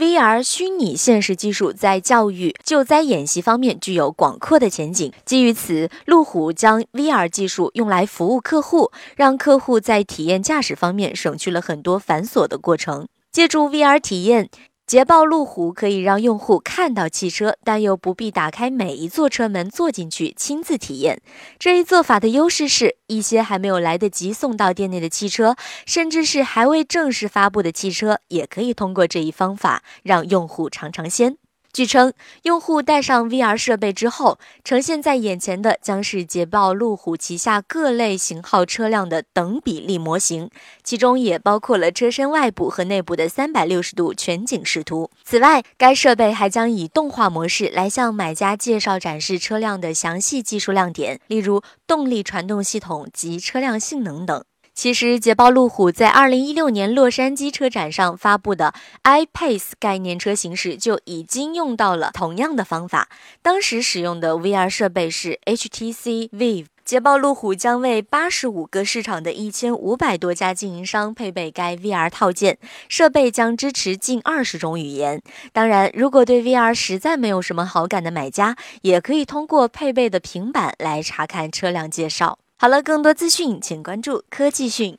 VR 虚拟现实技术在教育、救灾演习方面具有广阔的前景。基于此，路虎将 VR 技术用来服务客户，让客户在体验驾驶方面省去了很多繁琐的过程。借助 VR 体验。捷豹路虎可以让用户看到汽车，但又不必打开每一座车门坐进去亲自体验。这一做法的优势是一些还没有来得及送到店内的汽车，甚至是还未正式发布的汽车，也可以通过这一方法让用户尝尝鲜。据称，用户戴上 VR 设备之后，呈现在眼前的将是捷豹路虎旗下各类型号车辆的等比例模型，其中也包括了车身外部和内部的三百六十度全景视图。此外，该设备还将以动画模式来向买家介绍展示车辆的详细技术亮点，例如动力传动系统及车辆性能等。其实，捷豹路虎在二零一六年洛杉矶车展上发布的 iPace 概念车型时就已经用到了同样的方法。当时使用的 VR 设备是 HTC Vive。捷豹路虎将为八十五个市场的一千五百多家经营商配备该 VR 套件，设备将支持近二十种语言。当然，如果对 VR 实在没有什么好感的买家，也可以通过配备的平板来查看车辆介绍。好了，更多资讯请关注科技讯。